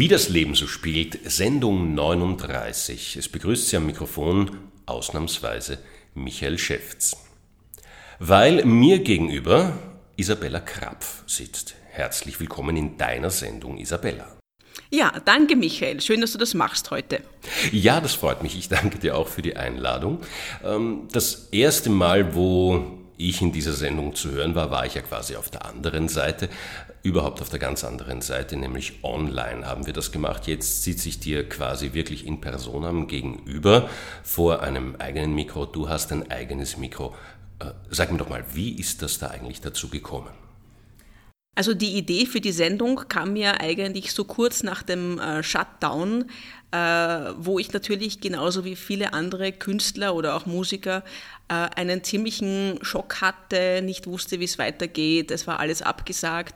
Wie das Leben so spielt, Sendung 39. Es begrüßt Sie am Mikrofon ausnahmsweise Michael Schäfts. Weil mir gegenüber Isabella Krapf sitzt. Herzlich willkommen in deiner Sendung, Isabella. Ja, danke Michael. Schön, dass du das machst heute. Ja, das freut mich. Ich danke dir auch für die Einladung. Ähm, das erste Mal, wo ich in dieser Sendung zu hören war, war ich ja quasi auf der anderen Seite, überhaupt auf der ganz anderen Seite, nämlich online haben wir das gemacht. Jetzt sitze ich dir quasi wirklich in Personam gegenüber vor einem eigenen Mikro. Du hast ein eigenes Mikro. Äh, sag mir doch mal, wie ist das da eigentlich dazu gekommen? Also die Idee für die Sendung kam mir eigentlich so kurz nach dem äh, Shutdown, äh, wo ich natürlich genauso wie viele andere Künstler oder auch Musiker einen ziemlichen Schock hatte, nicht wusste, wie es weitergeht, es war alles abgesagt.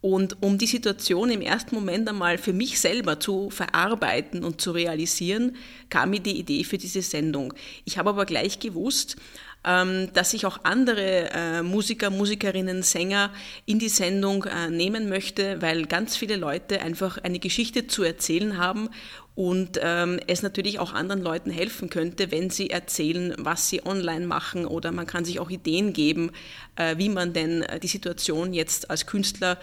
Und um die Situation im ersten Moment einmal für mich selber zu verarbeiten und zu realisieren, kam mir die Idee für diese Sendung. Ich habe aber gleich gewusst, ähm, dass ich auch andere äh, Musiker, Musikerinnen, Sänger in die Sendung äh, nehmen möchte, weil ganz viele Leute einfach eine Geschichte zu erzählen haben und ähm, es natürlich auch anderen Leuten helfen könnte, wenn sie erzählen, was sie online machen oder man kann sich auch Ideen geben, äh, wie man denn die Situation jetzt als Künstler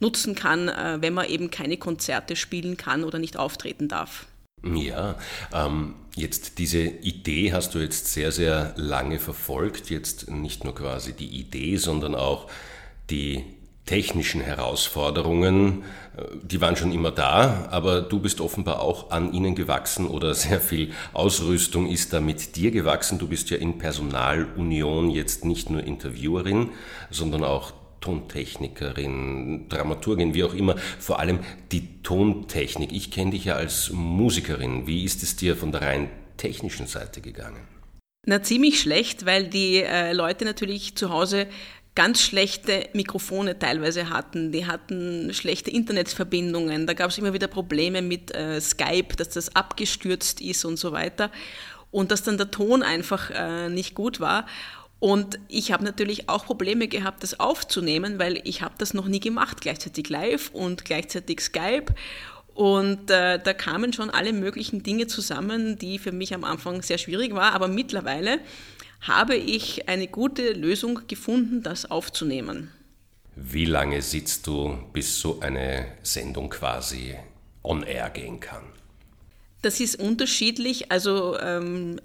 nutzen kann, wenn man eben keine Konzerte spielen kann oder nicht auftreten darf. Ja, ähm, jetzt diese Idee hast du jetzt sehr, sehr lange verfolgt. Jetzt nicht nur quasi die Idee, sondern auch die technischen Herausforderungen, äh, die waren schon immer da, aber du bist offenbar auch an ihnen gewachsen oder sehr viel Ausrüstung ist da mit dir gewachsen. Du bist ja in Personalunion jetzt nicht nur Interviewerin, sondern auch Tontechnikerin, Dramaturgin, wie auch immer, vor allem die Tontechnik. Ich kenne dich ja als Musikerin. Wie ist es dir von der rein technischen Seite gegangen? Na, ziemlich schlecht, weil die äh, Leute natürlich zu Hause ganz schlechte Mikrofone teilweise hatten. Die hatten schlechte Internetverbindungen. Da gab es immer wieder Probleme mit äh, Skype, dass das abgestürzt ist und so weiter. Und dass dann der Ton einfach äh, nicht gut war. Und ich habe natürlich auch Probleme gehabt, das aufzunehmen, weil ich habe das noch nie gemacht, gleichzeitig live und gleichzeitig Skype. Und äh, da kamen schon alle möglichen Dinge zusammen, die für mich am Anfang sehr schwierig war. Aber mittlerweile habe ich eine gute Lösung gefunden, das aufzunehmen. Wie lange sitzt du, bis so eine Sendung quasi on air gehen kann? Das ist unterschiedlich. Also ähm,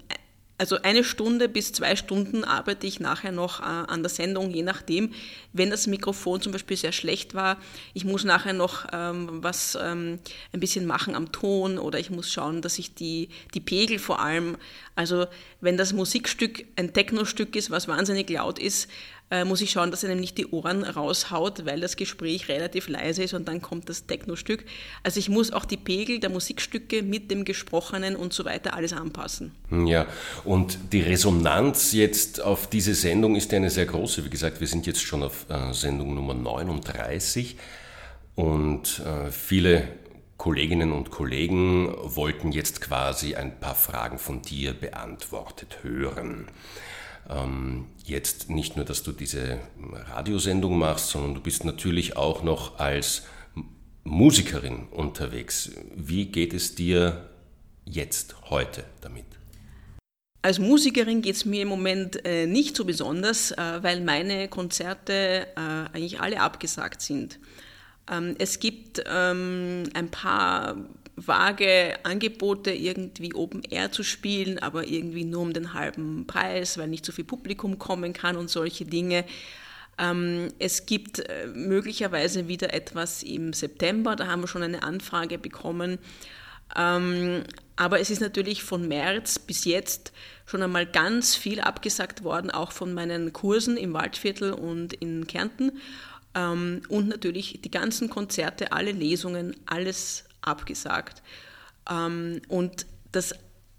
also eine Stunde bis zwei Stunden arbeite ich nachher noch äh, an der Sendung, je nachdem. Wenn das Mikrofon zum Beispiel sehr schlecht war, ich muss nachher noch ähm, was ähm, ein bisschen machen am Ton oder ich muss schauen, dass ich die, die Pegel vor allem, also wenn das Musikstück ein Techno-Stück ist, was wahnsinnig laut ist, äh, muss ich schauen, dass er nämlich die Ohren raushaut, weil das Gespräch relativ leise ist und dann kommt das Techno-Stück. Also ich muss auch die Pegel der Musikstücke mit dem Gesprochenen und so weiter alles anpassen. Ja, und die Resonanz jetzt auf diese Sendung ist eine sehr große. Wie gesagt, wir sind jetzt schon auf äh, Sendung Nummer 39 und äh, viele Kolleginnen und Kollegen wollten jetzt quasi ein paar Fragen von dir beantwortet hören jetzt nicht nur, dass du diese Radiosendung machst, sondern du bist natürlich auch noch als Musikerin unterwegs. Wie geht es dir jetzt, heute damit? Als Musikerin geht es mir im Moment äh, nicht so besonders, äh, weil meine Konzerte äh, eigentlich alle abgesagt sind. Ähm, es gibt ähm, ein paar vage Angebote, irgendwie Open Air zu spielen, aber irgendwie nur um den halben Preis, weil nicht so viel Publikum kommen kann und solche Dinge. Ähm, es gibt äh, möglicherweise wieder etwas im September, da haben wir schon eine Anfrage bekommen. Ähm, aber es ist natürlich von März bis jetzt schon einmal ganz viel abgesagt worden, auch von meinen Kursen im Waldviertel und in Kärnten. Ähm, und natürlich die ganzen Konzerte, alle Lesungen, alles abgesagt. Ähm, und das,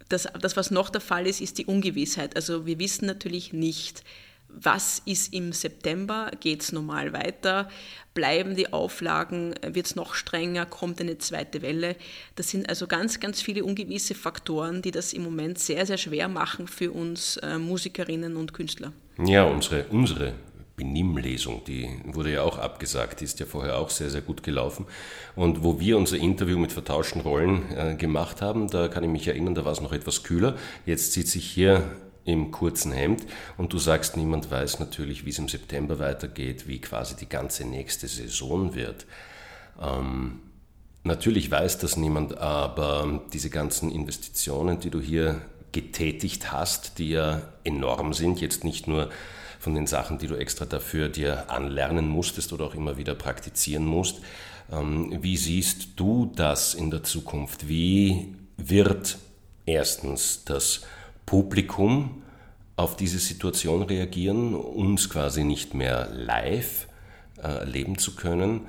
das, das, was noch der Fall ist, ist die Ungewissheit. Also wir wissen natürlich nicht, was ist im September, geht es normal weiter, bleiben die Auflagen, wird es noch strenger, kommt eine zweite Welle. Das sind also ganz, ganz viele ungewisse Faktoren, die das im Moment sehr, sehr schwer machen für uns äh, Musikerinnen und Künstler. Ja, unsere, unsere Benimmlesung, die wurde ja auch abgesagt, die ist ja vorher auch sehr, sehr gut gelaufen. Und wo wir unser Interview mit vertauschten Rollen äh, gemacht haben, da kann ich mich erinnern, da war es noch etwas kühler. Jetzt sitze ich hier im kurzen Hemd und du sagst, niemand weiß natürlich, wie es im September weitergeht, wie quasi die ganze nächste Saison wird. Ähm, natürlich weiß das niemand, aber diese ganzen Investitionen, die du hier getätigt hast, die ja enorm sind, jetzt nicht nur von den Sachen, die du extra dafür dir anlernen musstest oder auch immer wieder praktizieren musst. Ähm, wie siehst du das in der Zukunft? Wie wird erstens das Publikum auf diese Situation reagieren, uns quasi nicht mehr live äh, erleben zu können?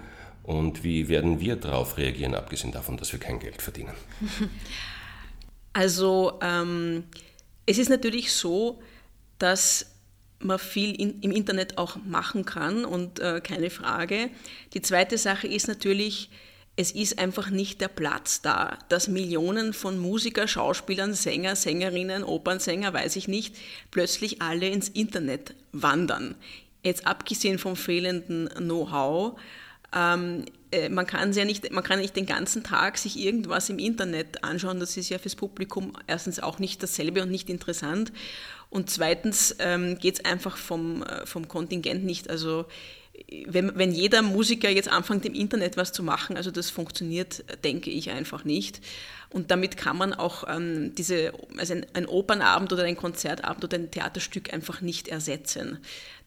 Und wie werden wir darauf reagieren, abgesehen davon, dass wir kein Geld verdienen? Also ähm, es ist natürlich so, dass man viel in, im Internet auch machen kann und äh, keine Frage. Die zweite Sache ist natürlich, es ist einfach nicht der Platz da, dass Millionen von Musiker, Schauspielern, Sänger, Sängerinnen, Opernsänger, weiß ich nicht, plötzlich alle ins Internet wandern. Jetzt abgesehen vom fehlenden Know-how, ähm, äh, man kann ja nicht, man kann nicht den ganzen Tag sich irgendwas im Internet anschauen. Das ist ja fürs Publikum erstens auch nicht dasselbe und nicht interessant. Und zweitens ähm, geht es einfach vom, äh, vom Kontingent nicht. Also wenn, wenn jeder Musiker jetzt anfängt, im Internet was zu machen, also das funktioniert, denke ich einfach nicht. Und damit kann man auch ähm, diese, also ein, ein, Opernabend oder ein Konzertabend oder ein Theaterstück einfach nicht ersetzen.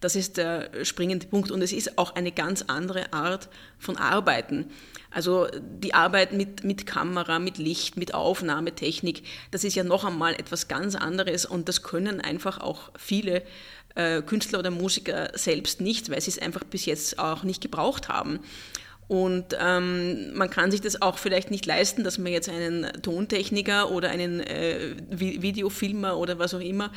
Das ist der springende Punkt. Und es ist auch eine ganz andere Art von Arbeiten. Also die Arbeit mit, mit Kamera, mit Licht, mit Aufnahmetechnik, das ist ja noch einmal etwas ganz anderes und das können einfach auch viele Künstler oder Musiker selbst nicht, weil sie es einfach bis jetzt auch nicht gebraucht haben. Und ähm, man kann sich das auch vielleicht nicht leisten, dass man jetzt einen Tontechniker oder einen äh, Videofilmer oder was auch immer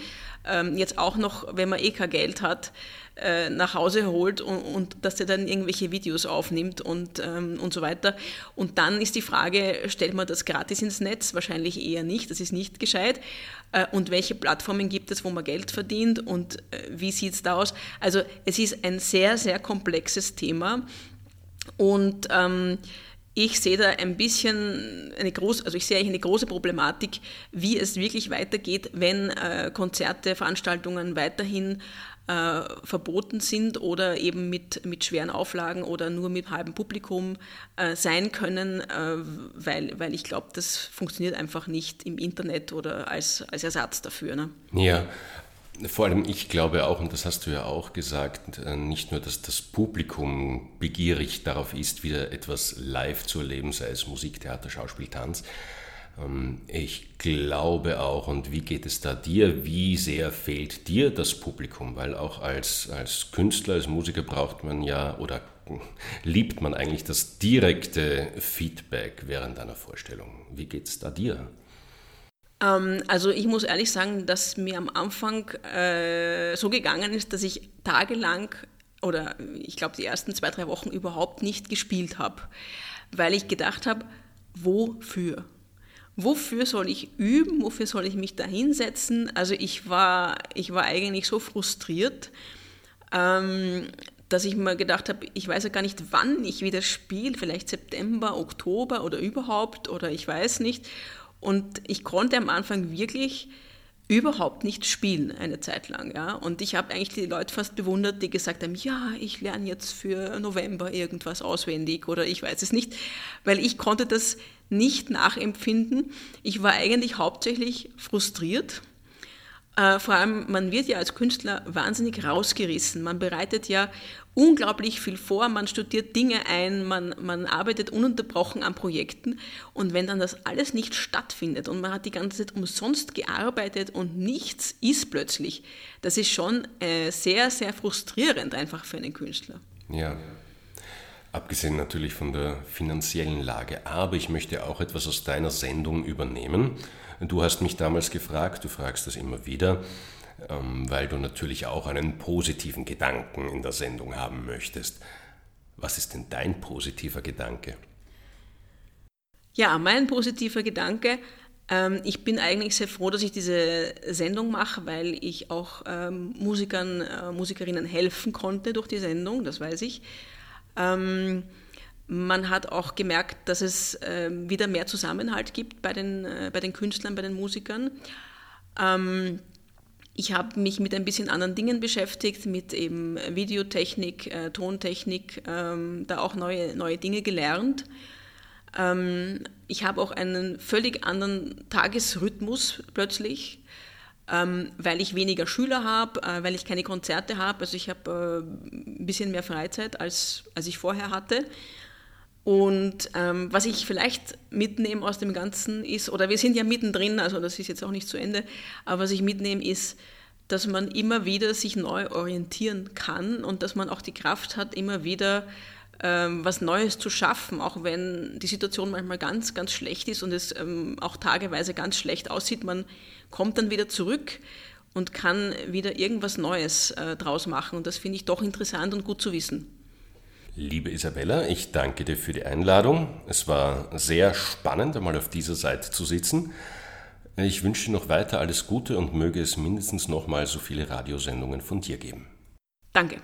ähm, jetzt auch noch, wenn man eh kein Geld hat, äh, nach Hause holt und, und, dass der dann irgendwelche Videos aufnimmt und, ähm, und so weiter. Und dann ist die Frage, stellt man das gratis ins Netz? Wahrscheinlich eher nicht, das ist nicht gescheit. Äh, und welche Plattformen gibt es, wo man Geld verdient und äh, wie sieht es da aus? Also es ist ein sehr, sehr komplexes Thema und ähm, ich sehe da ein bisschen eine große, also ich sehe eine große Problematik, wie es wirklich weitergeht, wenn äh, Konzerte, Veranstaltungen weiterhin äh, verboten sind oder eben mit, mit schweren Auflagen oder nur mit halbem Publikum äh, sein können, äh, weil, weil ich glaube, das funktioniert einfach nicht im Internet oder als, als Ersatz dafür. Ne? Ja, vor allem, ich glaube auch, und das hast du ja auch gesagt, äh, nicht nur, dass das Publikum begierig darauf ist, wieder etwas live zu erleben, sei es Musik, Theater, Schauspiel, Tanz. Ähm, ich glaube auch, und wie geht es da dir, wie sehr fehlt dir das Publikum? Weil auch als, als Künstler, als Musiker braucht man ja oder liebt man eigentlich das direkte Feedback während einer Vorstellung. Wie geht es da dir? Ähm, also ich muss ehrlich sagen, dass mir am Anfang äh, so gegangen ist, dass ich tagelang oder ich glaube die ersten zwei, drei Wochen überhaupt nicht gespielt habe, weil ich gedacht habe, wofür? Wofür soll ich üben? Wofür soll ich mich da hinsetzen? Also ich war, ich war eigentlich so frustriert, ähm, dass ich mir gedacht habe, ich weiß ja gar nicht, wann ich wieder spiele, vielleicht September, Oktober oder überhaupt oder ich weiß nicht. Und ich konnte am Anfang wirklich überhaupt nicht spielen eine Zeit lang. Ja? Und ich habe eigentlich die Leute fast bewundert, die gesagt haben, ja, ich lerne jetzt für November irgendwas auswendig oder ich weiß es nicht, weil ich konnte das nicht nachempfinden. Ich war eigentlich hauptsächlich frustriert. Äh, vor allem, man wird ja als Künstler wahnsinnig rausgerissen. Man bereitet ja unglaublich viel vor, man studiert Dinge ein, man, man arbeitet ununterbrochen an Projekten und wenn dann das alles nicht stattfindet und man hat die ganze Zeit umsonst gearbeitet und nichts ist plötzlich, das ist schon äh, sehr, sehr frustrierend einfach für einen Künstler. Ja, abgesehen natürlich von der finanziellen Lage, aber ich möchte auch etwas aus deiner Sendung übernehmen. Du hast mich damals gefragt, du fragst das immer wieder, ähm, weil du natürlich auch einen positiven Gedanken in der Sendung haben möchtest. Was ist denn dein positiver Gedanke? Ja, mein positiver Gedanke Ähm, ich bin eigentlich sehr froh, dass ich diese Sendung mache, weil ich auch ähm, Musikern, äh, Musikerinnen helfen konnte durch die Sendung, das weiß ich. Man hat auch gemerkt, dass es äh, wieder mehr Zusammenhalt gibt bei den, äh, bei den Künstlern, bei den Musikern. Ähm, ich habe mich mit ein bisschen anderen Dingen beschäftigt, mit eben Videotechnik, äh, Tontechnik, ähm, da auch neue, neue Dinge gelernt. Ähm, ich habe auch einen völlig anderen Tagesrhythmus plötzlich, ähm, weil ich weniger Schüler habe, äh, weil ich keine Konzerte habe. Also ich habe äh, ein bisschen mehr Freizeit, als, als ich vorher hatte. Und ähm, was ich vielleicht mitnehme aus dem Ganzen ist, oder wir sind ja mittendrin, also das ist jetzt auch nicht zu Ende, aber was ich mitnehme ist, dass man immer wieder sich neu orientieren kann und dass man auch die Kraft hat, immer wieder ähm, was Neues zu schaffen, auch wenn die Situation manchmal ganz, ganz schlecht ist und es ähm, auch tageweise ganz schlecht aussieht. Man kommt dann wieder zurück und kann wieder irgendwas Neues äh, draus machen. Und das finde ich doch interessant und gut zu wissen. Liebe Isabella, ich danke dir für die Einladung. Es war sehr spannend, einmal auf dieser Seite zu sitzen. Ich wünsche dir noch weiter alles Gute und möge es mindestens noch mal so viele Radiosendungen von dir geben. Danke.